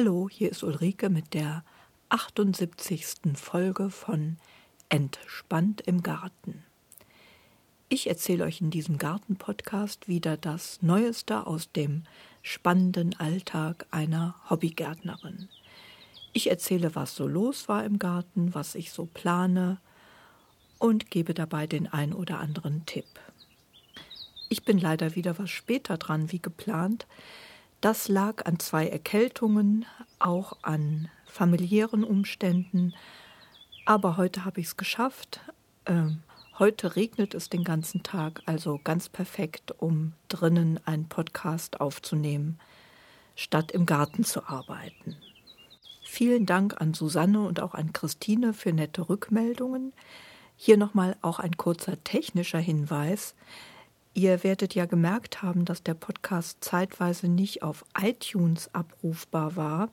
Hallo, hier ist Ulrike mit der 78. Folge von Entspannt im Garten. Ich erzähle euch in diesem Garten-Podcast wieder das Neueste aus dem spannenden Alltag einer Hobbygärtnerin. Ich erzähle, was so los war im Garten, was ich so plane und gebe dabei den ein oder anderen Tipp. Ich bin leider wieder was später dran wie geplant, das lag an zwei Erkältungen, auch an familiären Umständen. Aber heute habe ich es geschafft. Ähm, heute regnet es den ganzen Tag, also ganz perfekt, um drinnen einen Podcast aufzunehmen, statt im Garten zu arbeiten. Vielen Dank an Susanne und auch an Christine für nette Rückmeldungen. Hier nochmal auch ein kurzer technischer Hinweis. Ihr werdet ja gemerkt haben, dass der Podcast zeitweise nicht auf iTunes abrufbar war.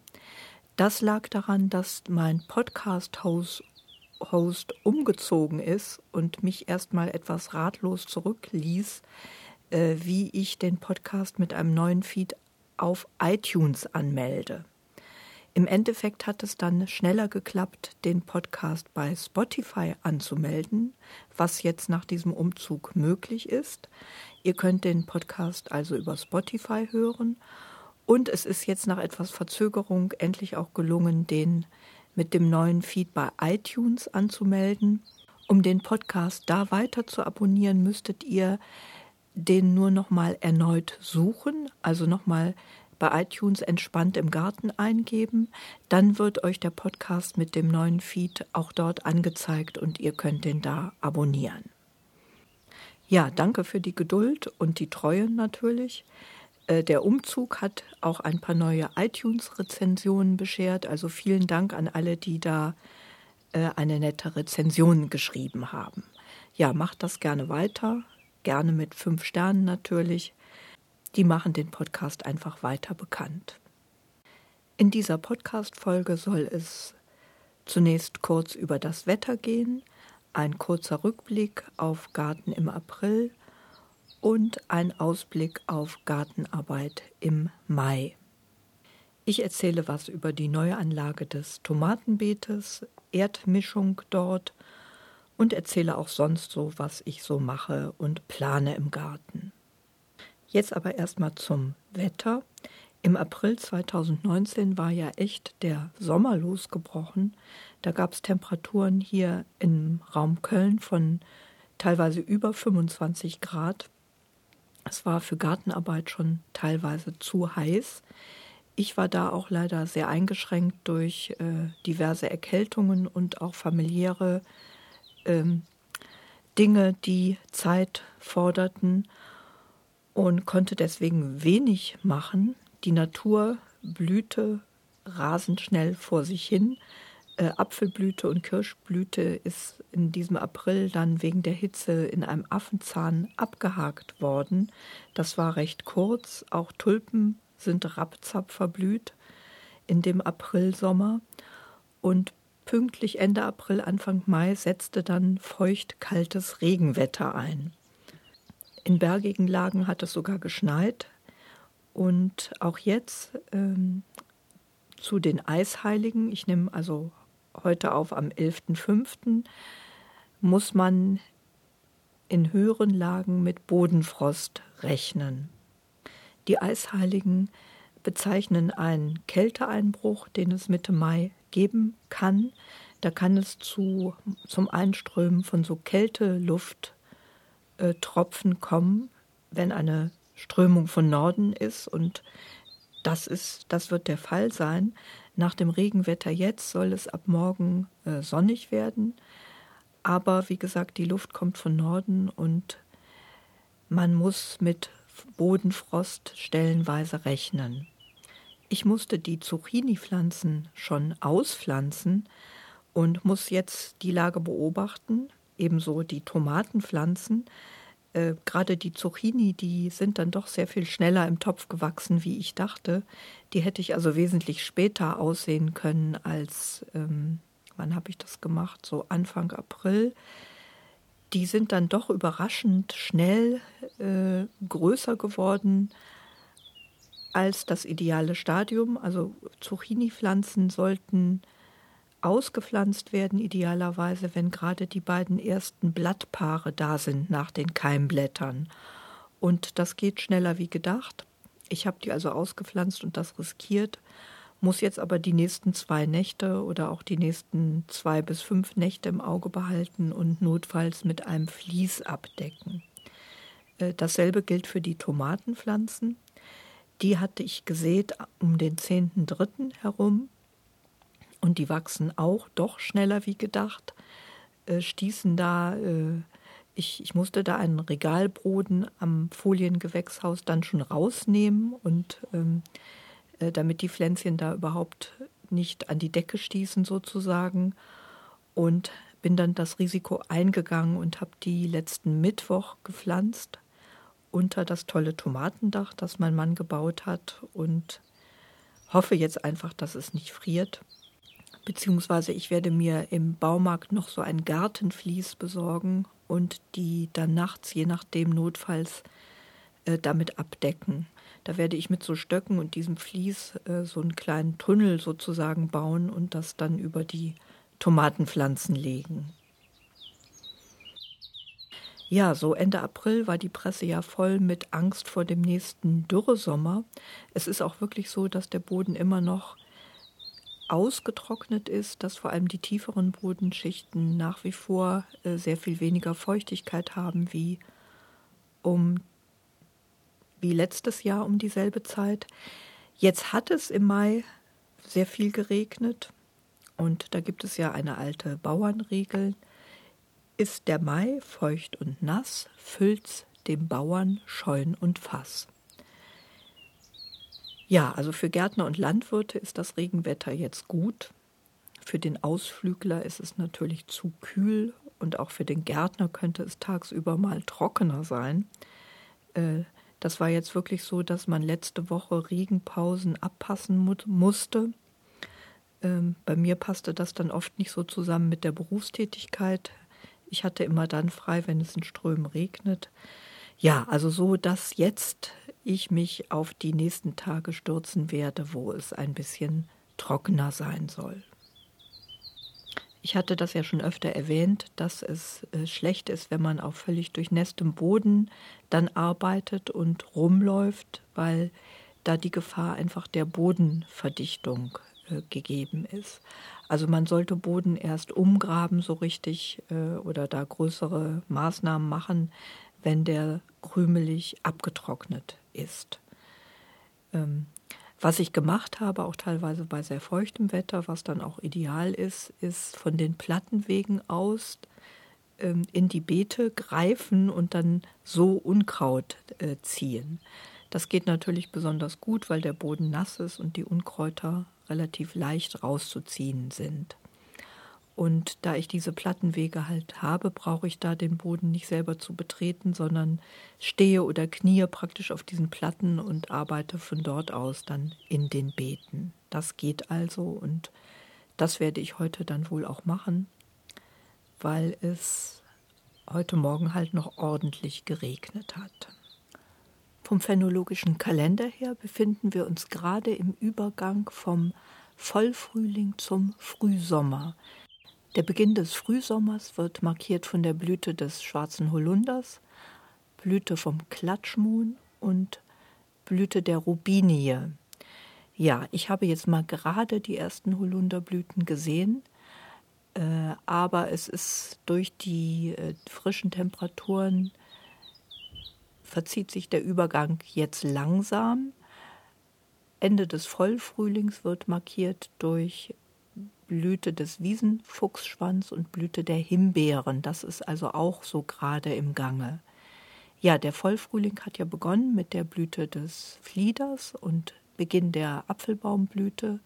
Das lag daran, dass mein Podcast-Host Host umgezogen ist und mich erstmal etwas ratlos zurückließ, äh, wie ich den Podcast mit einem neuen Feed auf iTunes anmelde. Im Endeffekt hat es dann schneller geklappt, den Podcast bei Spotify anzumelden, was jetzt nach diesem Umzug möglich ist. Ihr könnt den Podcast also über Spotify hören und es ist jetzt nach etwas Verzögerung endlich auch gelungen, den mit dem neuen Feed bei iTunes anzumelden. Um den Podcast da weiter zu abonnieren, müsstet ihr den nur noch mal erneut suchen, also noch mal bei iTunes entspannt im Garten eingeben. Dann wird euch der Podcast mit dem neuen Feed auch dort angezeigt und ihr könnt den da abonnieren. Ja, danke für die Geduld und die Treue natürlich. Äh, der Umzug hat auch ein paar neue iTunes-Rezensionen beschert. Also vielen Dank an alle, die da äh, eine nette Rezension geschrieben haben. Ja, macht das gerne weiter. Gerne mit fünf Sternen natürlich die machen den Podcast einfach weiter bekannt. In dieser Podcast-Folge soll es zunächst kurz über das Wetter gehen, ein kurzer Rückblick auf Garten im April und ein Ausblick auf Gartenarbeit im Mai. Ich erzähle was über die Neuanlage des Tomatenbeetes, Erdmischung dort und erzähle auch sonst so, was ich so mache und plane im Garten. Jetzt aber erstmal zum Wetter. Im April 2019 war ja echt der Sommer losgebrochen. Da gab es Temperaturen hier im Raum Köln von teilweise über 25 Grad. Es war für Gartenarbeit schon teilweise zu heiß. Ich war da auch leider sehr eingeschränkt durch äh, diverse Erkältungen und auch familiäre ähm, Dinge, die Zeit forderten und konnte deswegen wenig machen. Die Natur blühte rasend schnell vor sich hin. Äh, Apfelblüte und Kirschblüte ist in diesem April dann wegen der Hitze in einem Affenzahn abgehakt worden. Das war recht kurz. Auch Tulpen sind rapzap verblüht in dem Aprilsommer. Und pünktlich Ende April, Anfang Mai setzte dann feucht kaltes Regenwetter ein. In bergigen Lagen hat es sogar geschneit. Und auch jetzt ähm, zu den Eisheiligen, ich nehme also heute auf am 11.05., muss man in höheren Lagen mit Bodenfrost rechnen. Die Eisheiligen bezeichnen einen Kälteeinbruch, den es Mitte Mai geben kann. Da kann es zu, zum Einströmen von so Kälteluft äh, Tropfen kommen, wenn eine Strömung von Norden ist und das ist, das wird der Fall sein. Nach dem Regenwetter jetzt soll es ab morgen äh, sonnig werden. Aber wie gesagt, die Luft kommt von Norden und man muss mit Bodenfrost stellenweise rechnen. Ich musste die Zucchini-Pflanzen schon auspflanzen und muss jetzt die Lage beobachten ebenso die Tomatenpflanzen. Äh, Gerade die Zucchini, die sind dann doch sehr viel schneller im Topf gewachsen, wie ich dachte. Die hätte ich also wesentlich später aussehen können als, ähm, wann habe ich das gemacht? So Anfang April. Die sind dann doch überraschend schnell äh, größer geworden, als das ideale Stadium. Also Zucchini-Pflanzen sollten ausgepflanzt werden, idealerweise, wenn gerade die beiden ersten Blattpaare da sind nach den Keimblättern. Und das geht schneller wie gedacht. Ich habe die also ausgepflanzt und das riskiert, muss jetzt aber die nächsten zwei Nächte oder auch die nächsten zwei bis fünf Nächte im Auge behalten und notfalls mit einem Vlies abdecken. Äh, dasselbe gilt für die Tomatenpflanzen. Die hatte ich gesät um den 10.3. herum und die wachsen auch doch schneller wie gedacht, äh, stießen da, äh, ich, ich musste da einen Regalboden am Foliengewächshaus dann schon rausnehmen und ähm, äh, damit die Pflänzchen da überhaupt nicht an die Decke stießen sozusagen und bin dann das Risiko eingegangen und habe die letzten Mittwoch gepflanzt unter das tolle Tomatendach, das mein Mann gebaut hat und hoffe jetzt einfach, dass es nicht friert. Beziehungsweise ich werde mir im Baumarkt noch so ein Gartenvlies besorgen und die dann nachts, je nachdem notfalls, äh, damit abdecken. Da werde ich mit so Stöcken und diesem Vlies äh, so einen kleinen Tunnel sozusagen bauen und das dann über die Tomatenpflanzen legen. Ja, so Ende April war die Presse ja voll mit Angst vor dem nächsten Dürresommer. Es ist auch wirklich so, dass der Boden immer noch ausgetrocknet ist, dass vor allem die tieferen Bodenschichten nach wie vor äh, sehr viel weniger Feuchtigkeit haben wie um wie letztes Jahr um dieselbe Zeit. Jetzt hat es im Mai sehr viel geregnet und da gibt es ja eine alte Bauernregel, ist der Mai feucht und nass, füllt's dem Bauern Scheun und Fass. Ja, also für Gärtner und Landwirte ist das Regenwetter jetzt gut. Für den Ausflügler ist es natürlich zu kühl und auch für den Gärtner könnte es tagsüber mal trockener sein. Äh, das war jetzt wirklich so, dass man letzte Woche Regenpausen abpassen mu musste. Ähm, bei mir passte das dann oft nicht so zusammen mit der Berufstätigkeit. Ich hatte immer dann frei, wenn es in Strömen regnet. Ja, also so, dass jetzt ich mich auf die nächsten Tage stürzen werde, wo es ein bisschen trockener sein soll. Ich hatte das ja schon öfter erwähnt, dass es äh, schlecht ist, wenn man auf völlig durchnässtem Boden dann arbeitet und rumläuft, weil da die Gefahr einfach der Bodenverdichtung äh, gegeben ist. Also man sollte Boden erst umgraben so richtig äh, oder da größere Maßnahmen machen, wenn der krümelig abgetrocknet ist. Ähm, was ich gemacht habe, auch teilweise bei sehr feuchtem Wetter, was dann auch ideal ist, ist von den Plattenwegen aus ähm, in die Beete greifen und dann so Unkraut äh, ziehen. Das geht natürlich besonders gut, weil der Boden nass ist und die Unkräuter relativ leicht rauszuziehen sind. Und da ich diese Plattenwege halt habe, brauche ich da den Boden nicht selber zu betreten, sondern stehe oder kniee praktisch auf diesen Platten und arbeite von dort aus dann in den Beeten. Das geht also und das werde ich heute dann wohl auch machen, weil es heute Morgen halt noch ordentlich geregnet hat. Vom phänologischen Kalender her befinden wir uns gerade im Übergang vom Vollfrühling zum Frühsommer. Der Beginn des Frühsommers wird markiert von der Blüte des schwarzen Holunders, Blüte vom Klatschmohn und Blüte der Rubinie. Ja, ich habe jetzt mal gerade die ersten Holunderblüten gesehen, äh, aber es ist durch die äh, frischen Temperaturen verzieht sich der Übergang jetzt langsam. Ende des Vollfrühlings wird markiert durch Blüte des Wiesenfuchsschwanz und Blüte der Himbeeren. Das ist also auch so gerade im Gange. Ja, der Vollfrühling hat ja begonnen mit der Blüte des Flieders und Beginn der Apfelbaumblüte.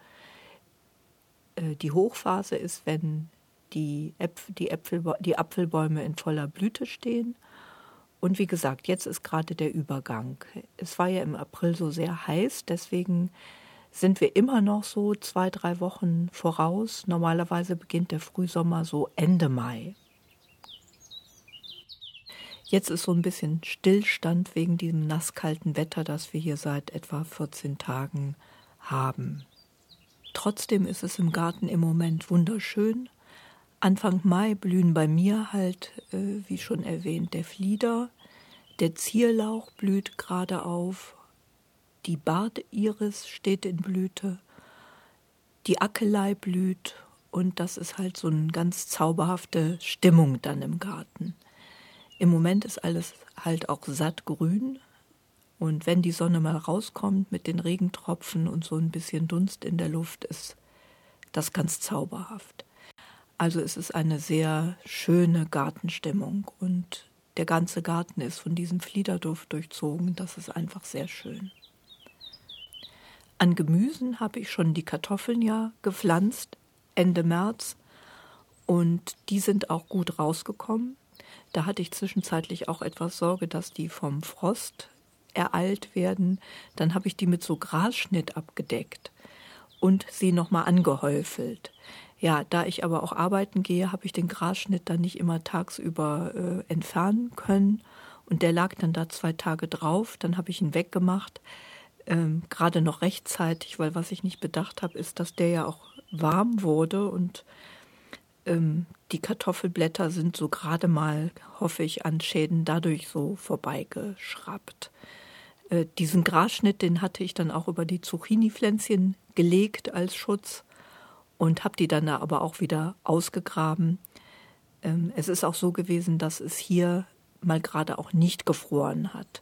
Äh, die Hochphase ist, wenn die, Äpfel, die, Äpfel, die Apfelbäume in voller Blüte stehen und wie gesagt, jetzt ist gerade der Übergang. Es war ja im April so sehr heiß, deswegen sind wir immer noch so zwei, drei Wochen voraus. Normalerweise beginnt der Frühsommer so Ende Mai. Jetzt ist so ein bisschen Stillstand wegen diesem nasskalten Wetter, das wir hier seit etwa 14 Tagen haben. Trotzdem ist es im Garten im Moment wunderschön. Anfang Mai blühen bei mir halt, äh, wie schon erwähnt, der Flieder, der Zierlauch blüht gerade auf, die Bartiris steht in Blüte, die Ackelei blüht und das ist halt so eine ganz zauberhafte Stimmung dann im Garten. Im Moment ist alles halt auch sattgrün und wenn die Sonne mal rauskommt mit den Regentropfen und so ein bisschen Dunst in der Luft, ist das ganz zauberhaft. Also es ist eine sehr schöne Gartenstimmung und der ganze Garten ist von diesem Fliederduft durchzogen. Das ist einfach sehr schön. An Gemüsen habe ich schon die Kartoffeln ja gepflanzt, Ende März, und die sind auch gut rausgekommen. Da hatte ich zwischenzeitlich auch etwas Sorge, dass die vom Frost ereilt werden. Dann habe ich die mit so Grasschnitt abgedeckt und sie nochmal angehäufelt. Ja, da ich aber auch arbeiten gehe, habe ich den Grasschnitt dann nicht immer tagsüber äh, entfernen können. Und der lag dann da zwei Tage drauf. Dann habe ich ihn weggemacht ähm, gerade noch rechtzeitig, weil was ich nicht bedacht habe, ist, dass der ja auch warm wurde und ähm, die Kartoffelblätter sind so gerade mal, hoffe ich, an Schäden dadurch so vorbeigeschraubt. Äh, diesen Grasschnitt, den hatte ich dann auch über die Zucchini-Pflänzchen gelegt als Schutz und habe die dann aber auch wieder ausgegraben. Ähm, es ist auch so gewesen, dass es hier mal gerade auch nicht gefroren hat.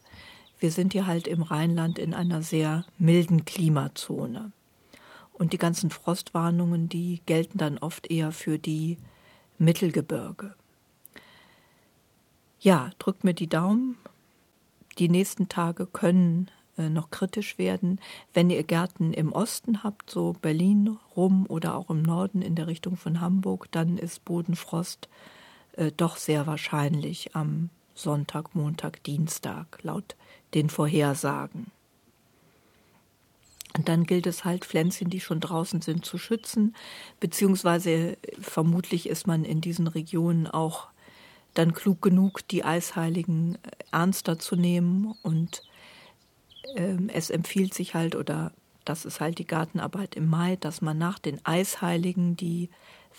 Wir sind hier halt im Rheinland in einer sehr milden Klimazone. Und die ganzen Frostwarnungen, die gelten dann oft eher für die Mittelgebirge. Ja, drückt mir die Daumen. Die nächsten Tage können äh, noch kritisch werden. Wenn ihr Gärten im Osten habt, so Berlin rum oder auch im Norden in der Richtung von Hamburg, dann ist Bodenfrost äh, doch sehr wahrscheinlich am Sonntag, Montag, Dienstag, laut den Vorhersagen. Und dann gilt es halt, Pflänzchen, die schon draußen sind, zu schützen, beziehungsweise vermutlich ist man in diesen Regionen auch dann klug genug, die Eisheiligen ernster zu nehmen. Und ähm, es empfiehlt sich halt, oder das ist halt die Gartenarbeit im Mai, dass man nach den Eisheiligen die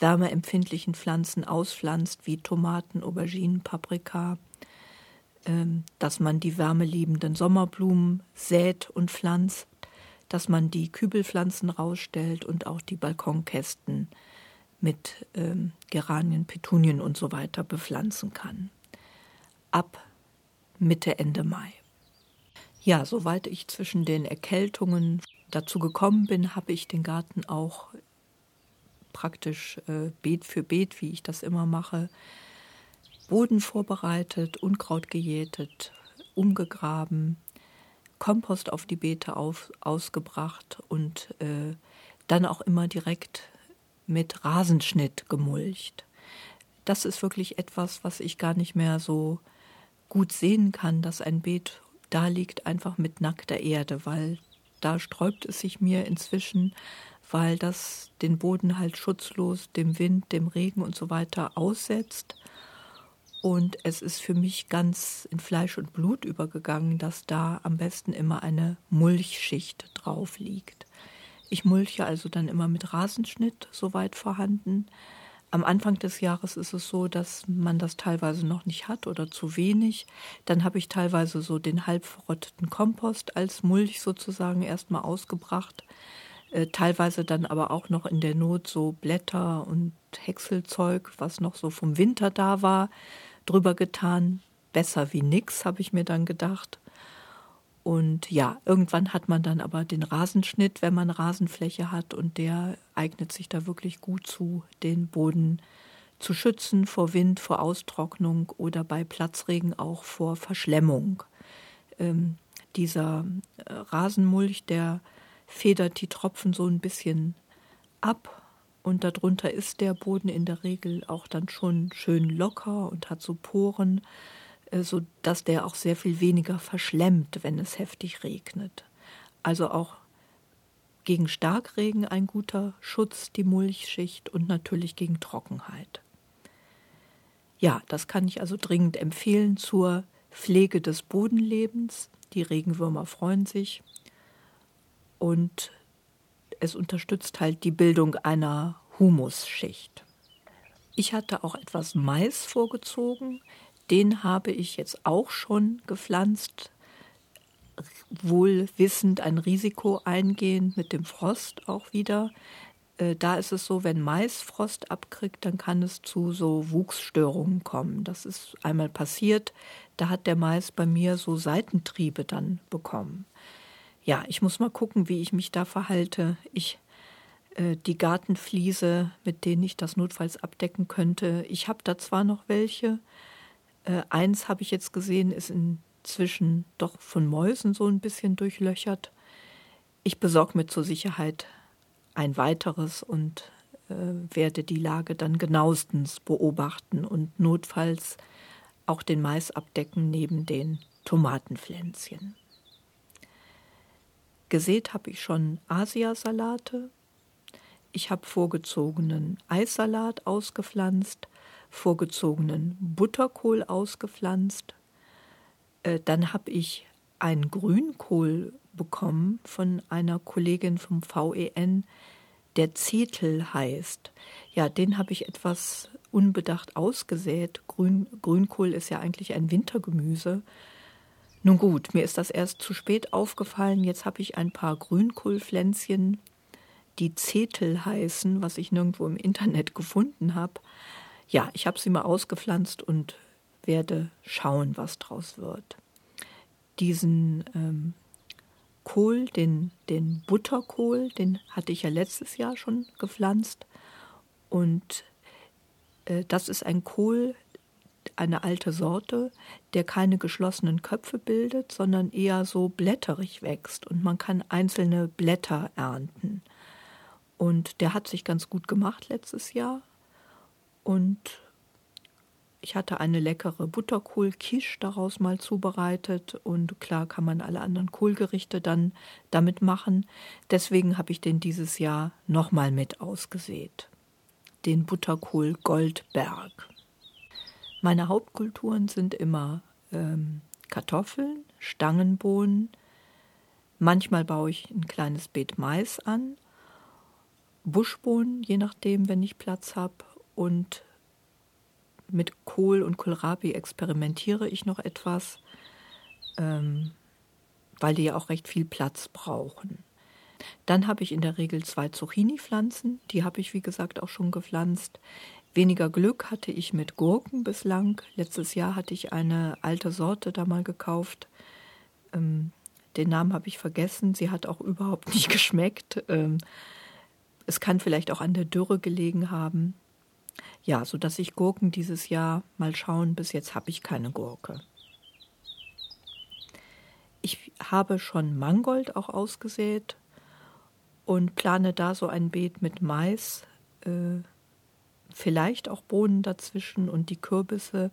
wärmeempfindlichen Pflanzen auspflanzt, wie Tomaten, Auberginen, Paprika, dass man die wärmeliebenden Sommerblumen sät und pflanzt, dass man die Kübelpflanzen rausstellt und auch die Balkonkästen mit ähm, Geranien, Petunien und so weiter bepflanzen kann. Ab Mitte, Ende Mai. Ja, soweit ich zwischen den Erkältungen dazu gekommen bin, habe ich den Garten auch praktisch äh, Beet für Beet, wie ich das immer mache, Boden vorbereitet, Unkraut gejätet, umgegraben, Kompost auf die Beete auf, ausgebracht und äh, dann auch immer direkt mit Rasenschnitt gemulcht. Das ist wirklich etwas, was ich gar nicht mehr so gut sehen kann, dass ein Beet da liegt, einfach mit nackter Erde, weil da sträubt es sich mir inzwischen, weil das den Boden halt schutzlos dem Wind, dem Regen und so weiter aussetzt und es ist für mich ganz in Fleisch und Blut übergegangen, dass da am besten immer eine Mulchschicht drauf liegt. Ich mulche also dann immer mit Rasenschnitt soweit vorhanden. Am Anfang des Jahres ist es so, dass man das teilweise noch nicht hat oder zu wenig. Dann habe ich teilweise so den halb verrotteten Kompost als Mulch sozusagen erstmal ausgebracht. Äh, teilweise dann aber auch noch in der Not so Blätter und Häckselzeug, was noch so vom Winter da war drüber getan. Besser wie nix, habe ich mir dann gedacht. Und ja, irgendwann hat man dann aber den Rasenschnitt, wenn man Rasenfläche hat, und der eignet sich da wirklich gut zu, den Boden zu schützen vor Wind, vor Austrocknung oder bei Platzregen auch vor Verschlemmung. Ähm, dieser äh, Rasenmulch, der federt die Tropfen so ein bisschen ab und darunter ist der Boden in der Regel auch dann schon schön locker und hat so Poren, äh, so dass der auch sehr viel weniger verschlemmt, wenn es heftig regnet. Also auch gegen Starkregen ein guter Schutz, die Mulchschicht und natürlich gegen Trockenheit. Ja, das kann ich also dringend empfehlen zur Pflege des Bodenlebens. Die Regenwürmer freuen sich und es unterstützt halt die Bildung einer Humusschicht. Ich hatte auch etwas Mais vorgezogen. Den habe ich jetzt auch schon gepflanzt, wohl wissend ein Risiko eingehend mit dem Frost auch wieder. Äh, da ist es so, wenn Mais Frost abkriegt, dann kann es zu so Wuchsstörungen kommen. Das ist einmal passiert. Da hat der Mais bei mir so Seitentriebe dann bekommen. Ja, ich muss mal gucken, wie ich mich da verhalte. Ich äh, die Gartenfliese, mit denen ich das notfalls abdecken könnte. Ich habe da zwar noch welche. Äh, eins habe ich jetzt gesehen, ist inzwischen doch von Mäusen so ein bisschen durchlöchert. Ich besorge mir zur Sicherheit ein weiteres und äh, werde die Lage dann genauestens beobachten und notfalls auch den Mais abdecken neben den Tomatenpflänzchen. Gesät habe ich schon Asiasalate, ich habe vorgezogenen Eissalat ausgepflanzt, vorgezogenen Butterkohl ausgepflanzt. Äh, dann habe ich einen Grünkohl bekommen von einer Kollegin vom VEN, der Zetel heißt. Ja, den habe ich etwas unbedacht ausgesät. Grün, Grünkohl ist ja eigentlich ein Wintergemüse. Nun gut, mir ist das erst zu spät aufgefallen. Jetzt habe ich ein paar Grünkohlpflänzchen die Zetel heißen, was ich nirgendwo im Internet gefunden habe. Ja, ich habe sie mal ausgepflanzt und werde schauen, was draus wird. Diesen ähm, Kohl, den, den Butterkohl, den hatte ich ja letztes Jahr schon gepflanzt. Und äh, das ist ein Kohl, eine alte Sorte, der keine geschlossenen Köpfe bildet, sondern eher so blätterig wächst und man kann einzelne Blätter ernten. Und der hat sich ganz gut gemacht letztes Jahr. Und ich hatte eine leckere Butterkohl-Quiche daraus mal zubereitet. Und klar kann man alle anderen Kohlgerichte dann damit machen. Deswegen habe ich den dieses Jahr nochmal mit ausgesät. Den Butterkohl Goldberg. Meine Hauptkulturen sind immer ähm, Kartoffeln, Stangenbohnen. Manchmal baue ich ein kleines Beet Mais an Buschbohnen, je nachdem, wenn ich Platz habe. Und mit Kohl und Kohlrabi experimentiere ich noch etwas, ähm, weil die ja auch recht viel Platz brauchen. Dann habe ich in der Regel zwei Zucchini-Pflanzen, die habe ich wie gesagt auch schon gepflanzt. Weniger Glück hatte ich mit Gurken bislang. Letztes Jahr hatte ich eine alte Sorte da mal gekauft. Ähm, den Namen habe ich vergessen. Sie hat auch überhaupt nicht geschmeckt. Ähm, es kann vielleicht auch an der Dürre gelegen haben. Ja, so dass ich Gurken dieses Jahr mal schauen, bis jetzt habe ich keine Gurke. Ich habe schon Mangold auch ausgesät und plane da so ein Beet mit Mais, äh, vielleicht auch Bohnen dazwischen und die Kürbisse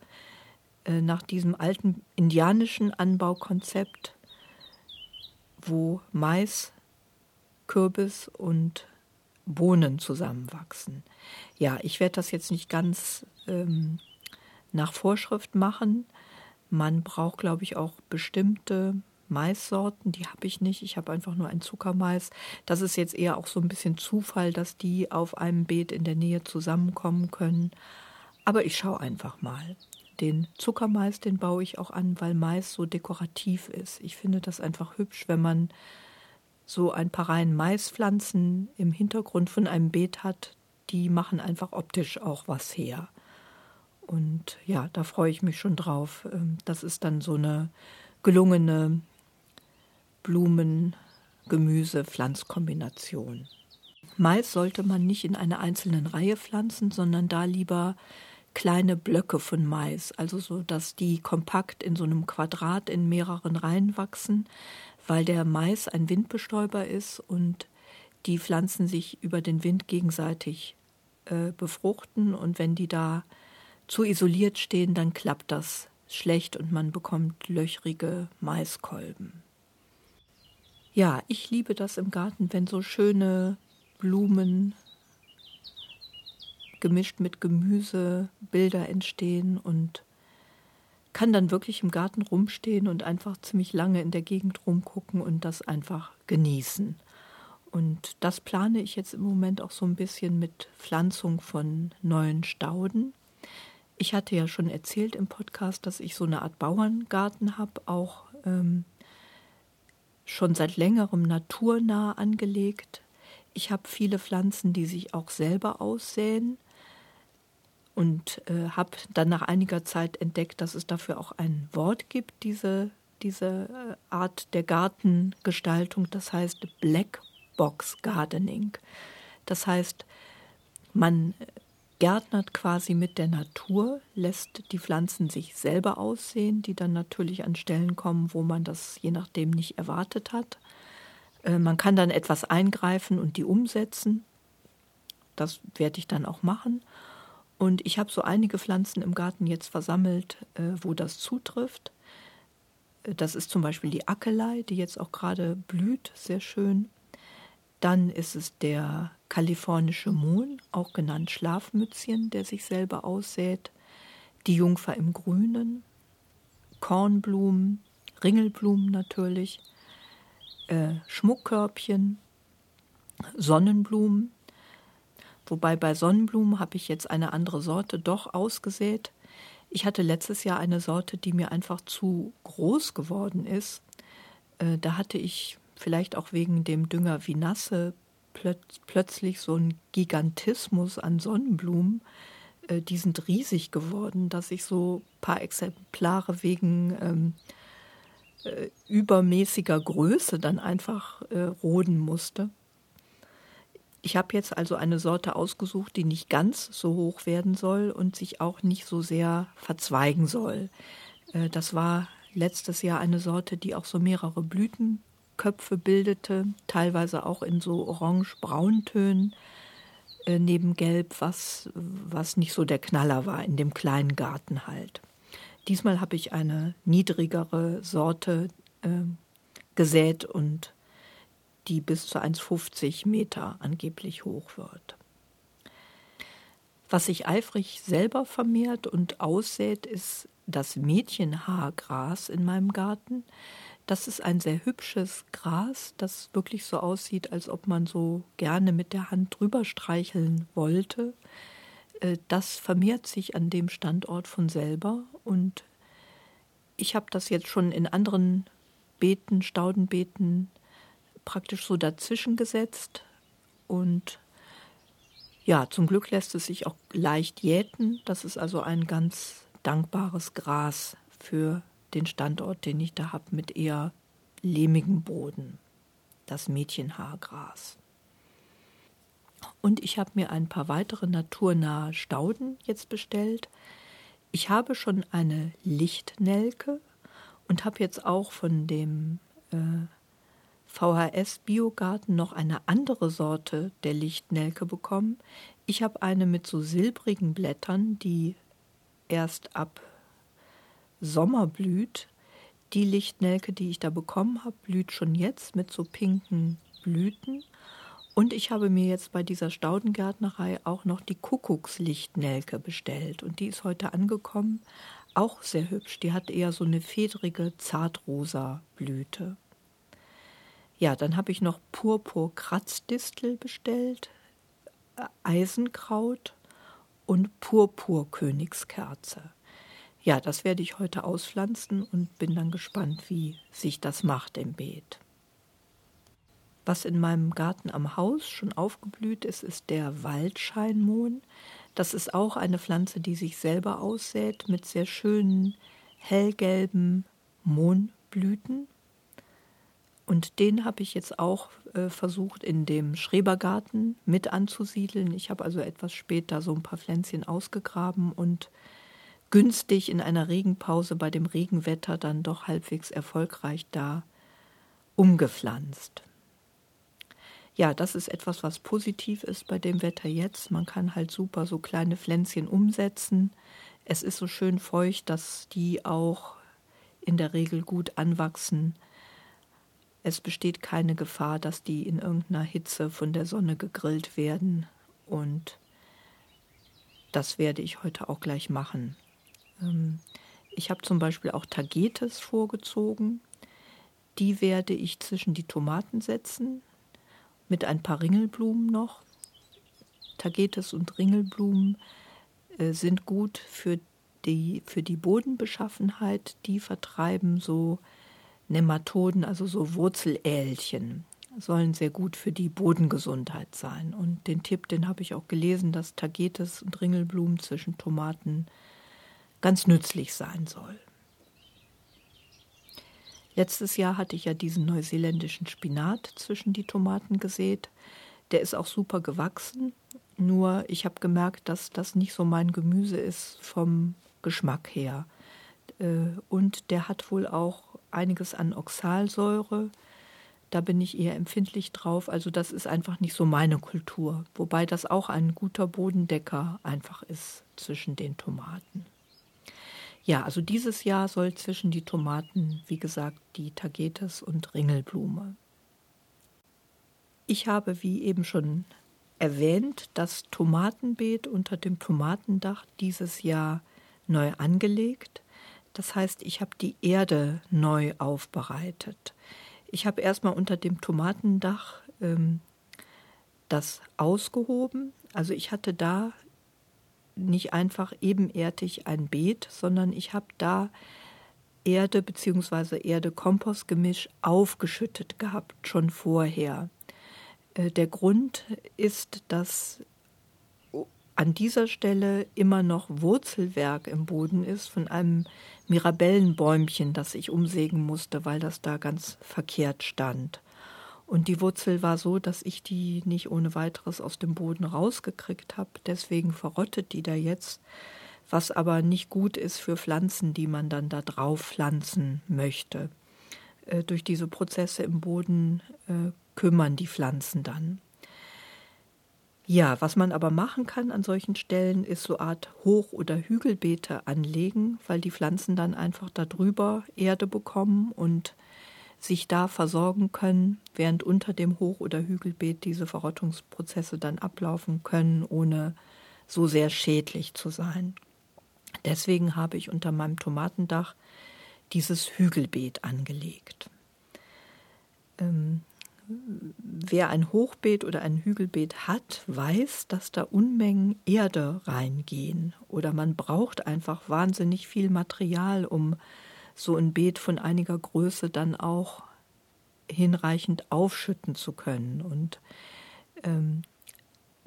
äh, nach diesem alten indianischen Anbaukonzept, wo Mais, Kürbis und Bohnen zusammenwachsen. Ja, ich werde das jetzt nicht ganz ähm, nach Vorschrift machen. Man braucht, glaube ich, auch bestimmte Maissorten, die habe ich nicht. Ich habe einfach nur ein Zuckermais. Das ist jetzt eher auch so ein bisschen Zufall, dass die auf einem Beet in der Nähe zusammenkommen können. Aber ich schaue einfach mal. Den Zuckermais, den baue ich auch an, weil Mais so dekorativ ist. Ich finde das einfach hübsch, wenn man so ein paar Reihen Maispflanzen im Hintergrund von einem Beet hat, die machen einfach optisch auch was her. Und ja, da freue ich mich schon drauf. Ähm, das ist dann so eine gelungene Blumen-, Gemüse-, Pflanzkombination. Mais sollte man nicht in einer einzelnen Reihe pflanzen, sondern da lieber kleine Blöcke von Mais, also so, dass die kompakt in so einem Quadrat in mehreren Reihen wachsen, weil der Mais ein Windbestäuber ist und die Pflanzen sich über den Wind gegenseitig äh, befruchten und wenn die da zu isoliert stehen, dann klappt das schlecht und man bekommt löchrige Maiskolben. Ja, ich liebe das im Garten, wenn so schöne Blumen, gemischt mit Gemüse Bilder entstehen und kann dann wirklich im Garten rumstehen und einfach ziemlich lange in der Gegend rumgucken und das einfach genießen. Und das plane ich jetzt im Moment auch so ein bisschen mit Pflanzung von neuen Stauden. Ich hatte ja schon erzählt im Podcast, dass ich so eine Art Bauerngarten habe, auch ähm, schon seit längerem naturnah angelegt. Ich habe viele Pflanzen, die sich auch selber aussäen und äh, habe dann nach einiger Zeit entdeckt, dass es dafür auch ein Wort gibt, diese, diese äh, Art der Gartengestaltung. Das heißt Black Box Gardening. Das heißt, man gärtnert quasi mit der Natur, lässt die Pflanzen sich selber aussehen, die dann natürlich an Stellen kommen, wo man das je nachdem nicht erwartet hat. Äh, man kann dann etwas eingreifen und die umsetzen. Das werde ich dann auch machen. Und ich habe so einige Pflanzen im Garten jetzt versammelt, äh, wo das zutrifft. Äh, das ist zum Beispiel die Ackelei, die jetzt auch gerade blüht, sehr schön. Dann ist es der kalifornische Mohn, auch genannt Schlafmützchen, der sich selber aussät. Die Jungfer im Grünen, Kornblumen, Ringelblumen natürlich, äh, Schmuckkörbchen, Sonnenblumen, Wobei bei Sonnenblumen habe ich jetzt eine andere Sorte doch ausgesät. Ich hatte letztes Jahr eine Sorte, die mir einfach zu groß geworden ist. Äh, da hatte ich vielleicht auch wegen dem Dünger Vinasse plöt plötzlich so einen Gigantismus an Sonnenblumen. Äh, die sind riesig geworden, dass ich so ein paar Exemplare wegen ähm, äh, übermäßiger Größe dann einfach äh, roden musste. Ich habe jetzt also eine Sorte ausgesucht, die nicht ganz so hoch werden soll und sich auch nicht so sehr verzweigen soll. Äh, das war letztes Jahr eine Sorte, die auch so mehrere Blütenköpfe bildete, teilweise auch in so orange-brauntönen äh, neben Gelb, was, was nicht so der Knaller war in dem kleinen Garten halt. Diesmal habe ich eine niedrigere Sorte äh, gesät und die bis zu 1,50 Meter angeblich hoch wird. Was sich eifrig selber vermehrt und aussät, ist das Mädchenhaargras in meinem Garten. Das ist ein sehr hübsches Gras, das wirklich so aussieht, als ob man so gerne mit der Hand drüber streicheln wollte. Äh, das vermehrt sich an dem Standort von selber und ich habe das jetzt schon in anderen Beeten, Staudenbeeten praktisch so dazwischen gesetzt und ja, zum Glück lässt es sich auch leicht jäten. Das ist also ein ganz dankbares Gras für den Standort, den ich da habe, mit eher lehmigem Boden. Das Mädchenhaargras. Und ich habe mir ein paar weitere naturnahe Stauden jetzt bestellt. Ich habe schon eine Lichtnelke und habe jetzt auch von dem äh, VHS Biogarten noch eine andere Sorte der Lichtnelke bekommen. Ich habe eine mit so silbrigen Blättern, die erst ab Sommer blüht. Die Lichtnelke, die ich da bekommen habe, blüht schon jetzt mit so pinken Blüten. Und ich habe mir jetzt bei dieser Staudengärtnerei auch noch die Kuckuckslichtnelke bestellt. Und die ist heute angekommen. Auch sehr hübsch. Die hat eher so eine fedrige, zartrosa Blüte. Ja, dann habe ich noch Purpur-Kratzdistel bestellt, äh, Eisenkraut und Purpur-Königskerze. Ja, das werde ich heute auspflanzen und bin dann gespannt, wie sich das macht im Beet. Was in meinem Garten am Haus schon aufgeblüht ist, ist der Waldscheinmohn. Das ist auch eine Pflanze, die sich selber aussät mit sehr schönen hellgelben Mohnblüten. Und den habe ich jetzt auch äh, versucht, in dem Schrebergarten mit anzusiedeln. Ich habe also etwas später so ein paar Pflänzchen ausgegraben und günstig in einer Regenpause bei dem Regenwetter dann doch halbwegs erfolgreich da umgepflanzt. Ja, das ist etwas, was positiv ist bei dem Wetter jetzt. Man kann halt super so kleine Pflänzchen umsetzen. Es ist so schön feucht, dass die auch in der Regel gut anwachsen es besteht keine Gefahr, dass die in irgendeiner Hitze von der Sonne gegrillt werden und das werde ich heute auch gleich machen. Ähm, ich habe zum Beispiel auch Tagetes vorgezogen. Die werde ich zwischen die Tomaten setzen, mit ein paar Ringelblumen noch. Tagetes und Ringelblumen äh, sind gut für die, für die Bodenbeschaffenheit. Die vertreiben so Nematoden, also so Wurzelälchen, sollen sehr gut für die Bodengesundheit sein. Und den Tipp, den habe ich auch gelesen, dass Tagetes und Ringelblumen zwischen Tomaten ganz nützlich sein soll. Letztes Jahr hatte ich ja diesen neuseeländischen Spinat zwischen die Tomaten gesät. Der ist auch super gewachsen, nur ich habe gemerkt, dass das nicht so mein Gemüse ist vom Geschmack her. Äh, und der hat wohl auch einiges an Oxalsäure. Da bin ich eher empfindlich drauf. Also das ist einfach nicht so meine Kultur. Wobei das auch ein guter Bodendecker einfach ist zwischen den Tomaten. Ja, also dieses Jahr soll zwischen die Tomaten, wie gesagt, die Tagetes und Ringelblume. Ich habe, wie eben schon erwähnt, das Tomatenbeet unter dem Tomatendach dieses Jahr neu angelegt. Das heißt, ich habe die Erde neu aufbereitet. Ich habe erstmal unter dem Tomatendach ähm, das ausgehoben. Also ich hatte da nicht einfach ebenerdig ein Beet, sondern ich habe da Erde bzw. Erde-Kompost-Gemisch aufgeschüttet gehabt, schon vorher. Äh, der Grund ist, dass an dieser Stelle immer noch Wurzelwerk im Boden ist von einem Mirabellenbäumchen, das ich umsägen musste, weil das da ganz verkehrt stand. Und die Wurzel war so, dass ich die nicht ohne weiteres aus dem Boden rausgekriegt habe. Deswegen verrottet die da jetzt, was aber nicht gut ist für Pflanzen, die man dann da drauf pflanzen möchte. Äh, durch diese Prozesse im Boden äh, kümmern die Pflanzen dann. Ja, was man aber machen kann an solchen Stellen, ist so Art Hoch- oder Hügelbeete anlegen, weil die Pflanzen dann einfach darüber Erde bekommen und sich da versorgen können, während unter dem Hoch- oder Hügelbeet diese Verrottungsprozesse dann ablaufen können, ohne so sehr schädlich zu sein. Deswegen habe ich unter meinem Tomatendach dieses Hügelbeet angelegt. Ähm, wer ein Hochbeet oder ein Hügelbeet hat, weiß, dass da Unmengen Erde reingehen oder man braucht einfach wahnsinnig viel Material, um so ein Beet von einiger Größe dann auch hinreichend aufschütten zu können. Und ähm,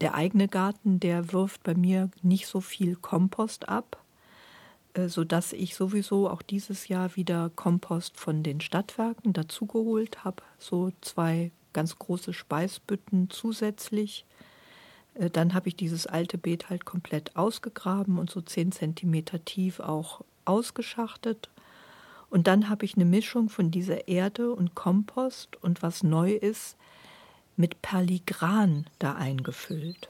der eigene Garten, der wirft bei mir nicht so viel Kompost ab, äh, sodass ich sowieso auch dieses Jahr wieder Kompost von den Stadtwerken dazugeholt habe. So zwei ganz große Speisbütten zusätzlich. Äh, dann habe ich dieses alte Beet halt komplett ausgegraben und so zehn Zentimeter tief auch ausgeschachtet und dann habe ich eine Mischung von dieser Erde und Kompost und was neu ist, mit Perligran da eingefüllt.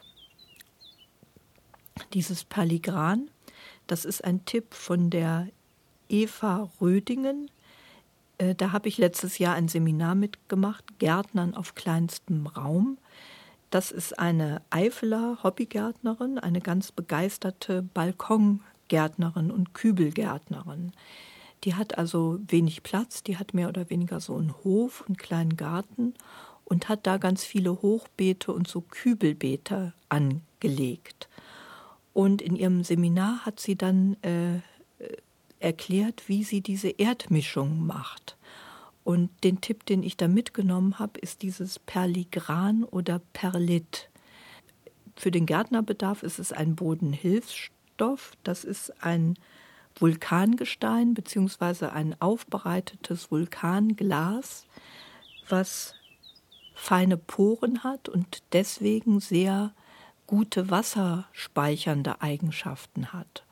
Dieses Perligran, das ist ein Tipp von der Eva Rödingen. Äh, da habe ich letztes Jahr ein Seminar mitgemacht, Gärtnern auf kleinstem Raum. Das ist eine Eifeler Hobbygärtnerin, eine ganz begeisterte Balkongärtnerin und Kübelgärtnerin. Die hat also wenig Platz, die hat mehr oder weniger so einen Hof, einen kleinen Garten und hat da ganz viele Hochbeete und so Kübelbeete angelegt. Und in ihrem Seminar hat sie dann äh, erklärt, wie sie diese Erdmischung macht. Und den Tipp, den ich da mitgenommen habe, ist dieses Perligran oder Perlit. Für den Gärtnerbedarf ist es ein Bodenhilfsstoff. Das ist ein Vulkangestein beziehungsweise ein aufbereitetes Vulkanglas, was feine Poren hat und deswegen sehr gute wasserspeichernde Eigenschaften hat.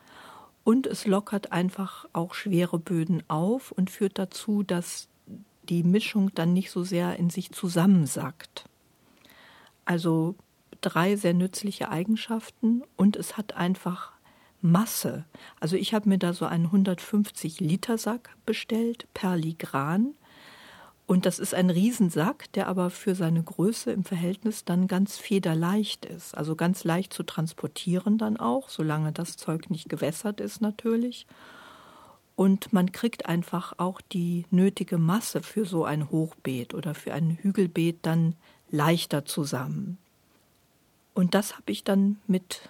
Und es lockert einfach auch schwere Böden auf und führt dazu, dass die Mischung dann nicht so sehr in sich zusammensackt. Also drei sehr nützliche Eigenschaften und es hat einfach Masse. Also ich habe mir da so einen 150 Liter Sack bestellt, Perligran. Und das ist ein Riesensack, der aber für seine Größe im Verhältnis dann ganz federleicht ist. Also ganz leicht zu transportieren dann auch, solange das Zeug nicht gewässert ist natürlich. Und man kriegt einfach auch die nötige Masse für so ein Hochbeet oder für ein Hügelbeet dann leichter zusammen. Und das habe ich dann mit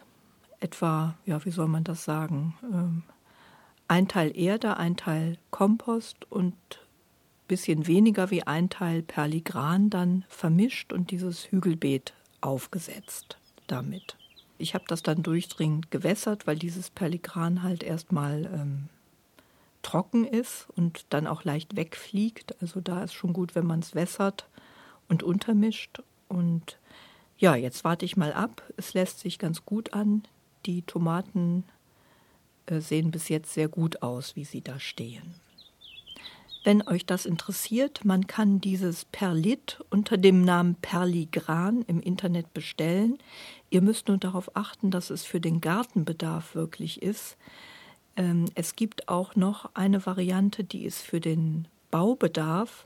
etwa, ja, wie soll man das sagen, ähm, ein Teil Erde, ein Teil Kompost und bisschen weniger wie ein Teil Perligran dann vermischt und dieses Hügelbeet aufgesetzt damit. Ich habe das dann durchdringend gewässert, weil dieses Perligran halt erstmal ähm, trocken ist und dann auch leicht wegfliegt. Also da ist schon gut, wenn man es wässert und untermischt. Und ja, jetzt warte ich mal ab. Es lässt sich ganz gut an. Die Tomaten äh, sehen bis jetzt sehr gut aus, wie sie da stehen. Wenn euch das interessiert, man kann dieses Perlit unter dem Namen Perligran im Internet bestellen. Ihr müsst nur darauf achten, dass es für den Gartenbedarf wirklich ist. Ähm, es gibt auch noch eine Variante, die ist für den Baubedarf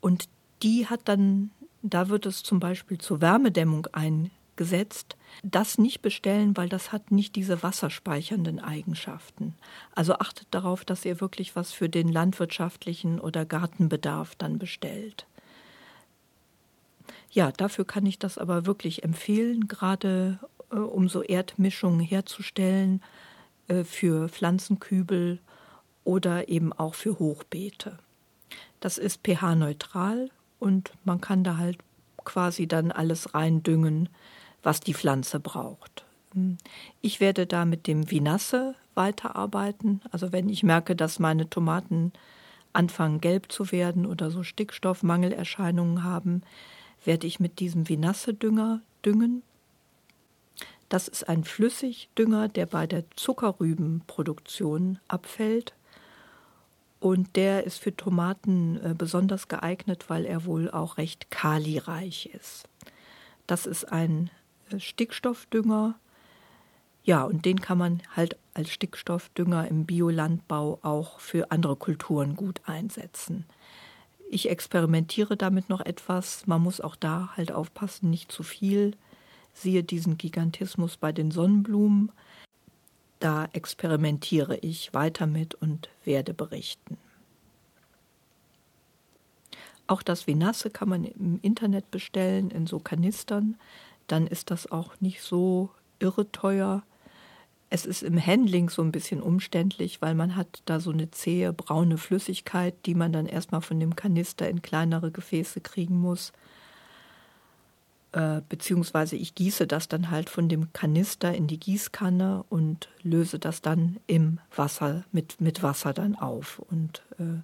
und die hat dann, da wird es zum Beispiel zur Wärmedämmung eingesetzt. Das nicht bestellen, weil das hat nicht diese wasserspeichernden Eigenschaften. Also achtet darauf, dass ihr wirklich was für den landwirtschaftlichen oder Gartenbedarf dann bestellt. Ja, dafür kann ich das aber wirklich empfehlen, gerade äh, um so Erdmischungen herzustellen äh, für Pflanzenkübel oder eben auch für Hochbeete. Das ist pH-neutral und man kann da halt quasi dann alles reindüngen, was die Pflanze braucht. Ich werde da mit dem Vinasse weiterarbeiten. Also wenn ich merke, dass meine Tomaten anfangen gelb zu werden oder so Stickstoffmangelerscheinungen haben, werde ich mit diesem Vinasse-Dünger düngen. Das ist ein Flüssigdünger, der bei der Zuckerrübenproduktion abfällt. Und der ist für Tomaten äh, besonders geeignet, weil er wohl auch recht kalireich ist. Das ist ein Stickstoffdünger. Ja, und den kann man halt als Stickstoffdünger im Biolandbau auch für andere Kulturen gut einsetzen. Ich experimentiere damit noch etwas. Man muss auch da halt aufpassen, nicht zu viel siehe diesen Gigantismus bei den Sonnenblumen. Da experimentiere ich weiter mit und werde berichten. Auch das Venasse kann man im Internet bestellen in so Kanistern. Dann ist das auch nicht so irre teuer. Es ist im Handling so ein bisschen umständlich, weil man hat da so eine zähe braune Flüssigkeit, die man dann erstmal von dem Kanister in kleinere Gefäße kriegen muss. Äh, beziehungsweise ich gieße das dann halt von dem Kanister in die Gießkanne und löse das dann im Wasser, mit, mit Wasser dann auf. Und äh,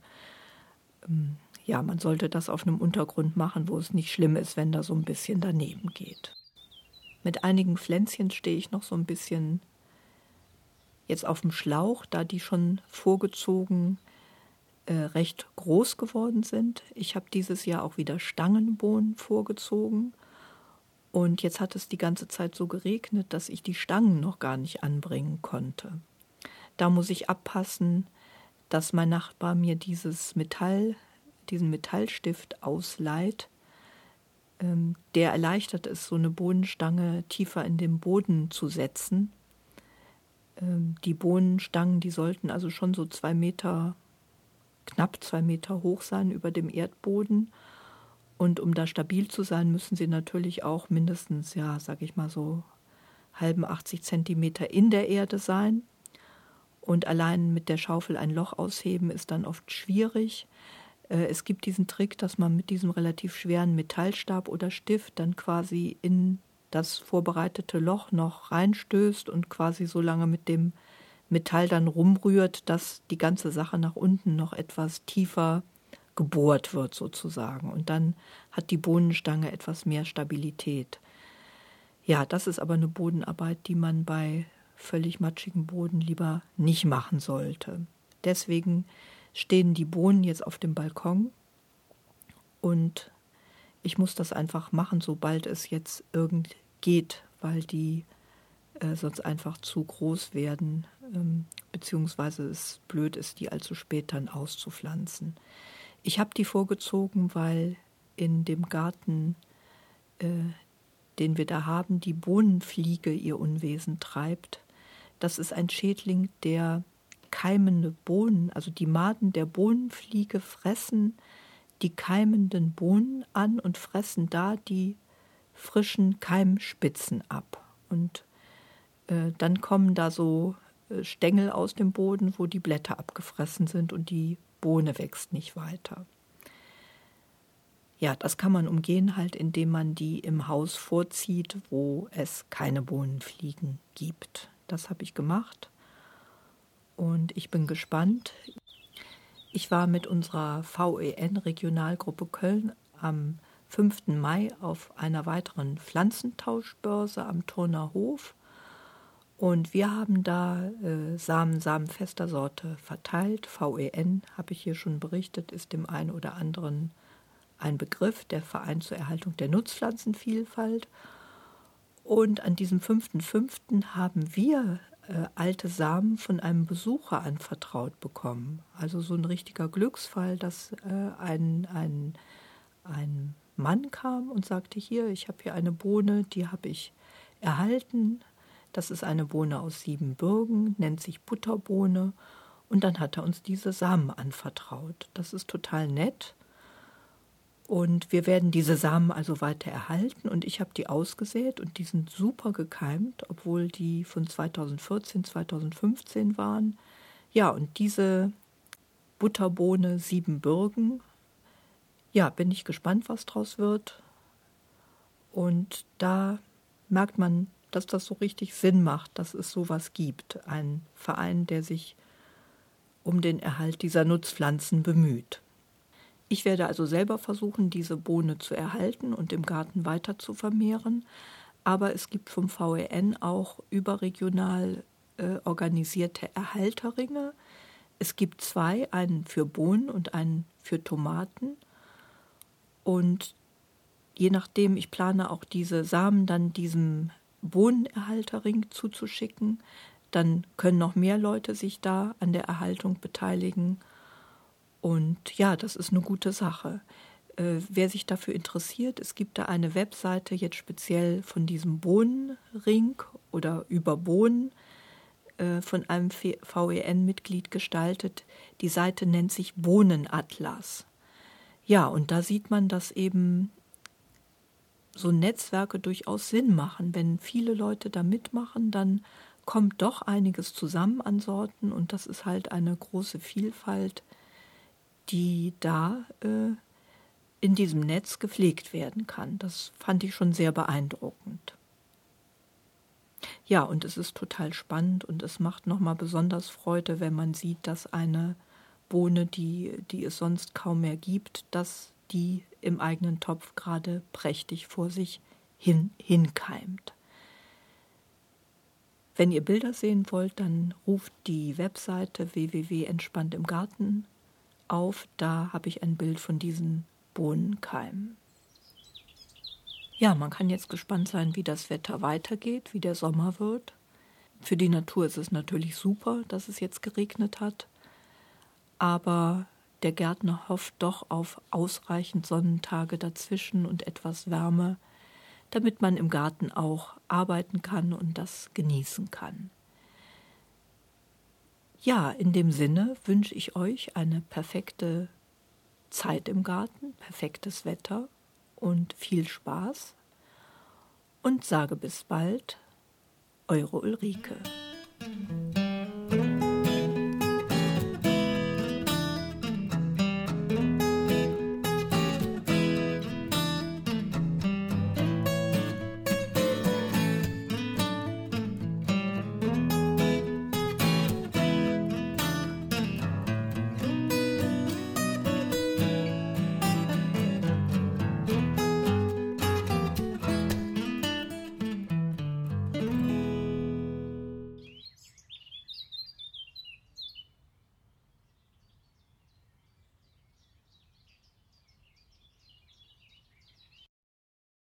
ähm, ja, man sollte das auf einem Untergrund machen, wo es nicht schlimm ist, wenn da so ein bisschen daneben geht. Mit einigen Pflänzchen stehe ich noch so ein bisschen jetzt auf dem Schlauch, da die schon vorgezogen äh, recht groß geworden sind. Ich habe dieses Jahr auch wieder Stangenbohnen vorgezogen und jetzt hat es die ganze Zeit so geregnet, dass ich die Stangen noch gar nicht anbringen konnte. Da muss ich abpassen, dass mein Nachbar mir dieses Metall, diesen Metallstift ausleiht. Ähm, der erleichtert es, so eine Bohnenstange tiefer in den Boden zu setzen. Ähm, die Bohnenstangen, die sollten also schon so zwei Meter, knapp zwei Meter hoch sein über dem Erdboden und um da stabil zu sein, müssen sie natürlich auch mindestens, ja, sag ich mal so, halben 80 Zentimeter in der Erde sein. Und allein mit der Schaufel ein Loch ausheben ist dann oft schwierig. Äh, es gibt diesen Trick, dass man mit diesem relativ schweren Metallstab oder Stift dann quasi in das vorbereitete Loch noch reinstößt und quasi so lange mit dem Metall dann rumrührt, dass die ganze Sache nach unten noch etwas tiefer gebohrt wird sozusagen. Und dann hat die Bohnenstange etwas mehr Stabilität. Ja, das ist aber eine Bodenarbeit, die man bei völlig matschigem Boden lieber nicht machen sollte. Deswegen stehen die Bohnen jetzt auf dem Balkon und ich muss das einfach machen, sobald es jetzt irgend geht, weil die äh, sonst einfach zu groß werden, ähm, beziehungsweise es blöd ist, die allzu spät dann auszupflanzen. Ich habe die vorgezogen, weil in dem Garten, äh, den wir da haben, die Bohnenfliege ihr Unwesen treibt. Das ist ein Schädling, der keimende Bohnen, also die Maden der Bohnenfliege fressen die keimenden Bohnen an und fressen da die frischen Keimspitzen ab. Und äh, dann kommen da so äh, Stängel aus dem Boden, wo die Blätter abgefressen sind und die Bohne wächst nicht weiter. Ja, das kann man umgehen halt, indem man die im Haus vorzieht, wo es keine Bohnenfliegen gibt. Das habe ich gemacht und ich bin gespannt. Ich war mit unserer VEN Regionalgruppe Köln am 5. Mai auf einer weiteren Pflanzentauschbörse am Turner Hof und wir haben da äh, Samen, Samen fester Sorte verteilt. VEN, habe ich hier schon berichtet, ist dem einen oder anderen ein Begriff, der Verein zur Erhaltung der Nutzpflanzenvielfalt. Und an diesem 5.5. haben wir äh, alte Samen von einem Besucher anvertraut bekommen. Also so ein richtiger Glücksfall, dass äh, ein, ein, ein Mann kam und sagte, hier, ich habe hier eine Bohne, die habe ich erhalten, das ist eine Bohne aus Siebenbürgen, nennt sich Butterbohne. Und dann hat er uns diese Samen anvertraut. Das ist total nett. Und wir werden diese Samen also weiter erhalten. Und ich habe die ausgesät und die sind super gekeimt, obwohl die von 2014, 2015 waren. Ja, und diese Butterbohne Siebenbürgen, ja, bin ich gespannt, was draus wird. Und da merkt man dass das so richtig Sinn macht, dass es sowas gibt. Ein Verein, der sich um den Erhalt dieser Nutzpflanzen bemüht. Ich werde also selber versuchen, diese Bohne zu erhalten und im Garten weiter zu vermehren. Aber es gibt vom VEN auch überregional äh, organisierte Erhalterringe. Es gibt zwei, einen für Bohnen und einen für Tomaten. Und je nachdem, ich plane auch diese Samen dann diesem Bohnenerhalterring zuzuschicken. Dann können noch mehr Leute sich da an der Erhaltung beteiligen. Und ja, das ist eine gute Sache. Äh, wer sich dafür interessiert, es gibt da eine Webseite jetzt speziell von diesem Bohnenring oder über Bohnen äh, von einem VEN-Mitglied gestaltet. Die Seite nennt sich Bohnenatlas. Ja, und da sieht man, dass eben so Netzwerke durchaus Sinn machen. Wenn viele Leute da mitmachen, dann kommt doch einiges zusammen an Sorten und das ist halt eine große Vielfalt, die da äh, in diesem Netz gepflegt werden kann. Das fand ich schon sehr beeindruckend. Ja, und es ist total spannend und es macht nochmal besonders Freude, wenn man sieht, dass eine Bohne, die, die es sonst kaum mehr gibt, dass die im eigenen Topf gerade prächtig vor sich hin hinkeimt. Wenn ihr Bilder sehen wollt, dann ruft die Webseite www.entspannt im Garten auf. Da habe ich ein Bild von diesen Bohnenkeimen. Ja, man kann jetzt gespannt sein, wie das Wetter weitergeht, wie der Sommer wird. Für die Natur ist es natürlich super, dass es jetzt geregnet hat. Aber der Gärtner hofft doch auf ausreichend Sonnentage dazwischen und etwas Wärme, damit man im Garten auch arbeiten kann und das genießen kann. Ja, in dem Sinne wünsche ich euch eine perfekte Zeit im Garten, perfektes Wetter und viel Spaß und sage bis bald, eure Ulrike.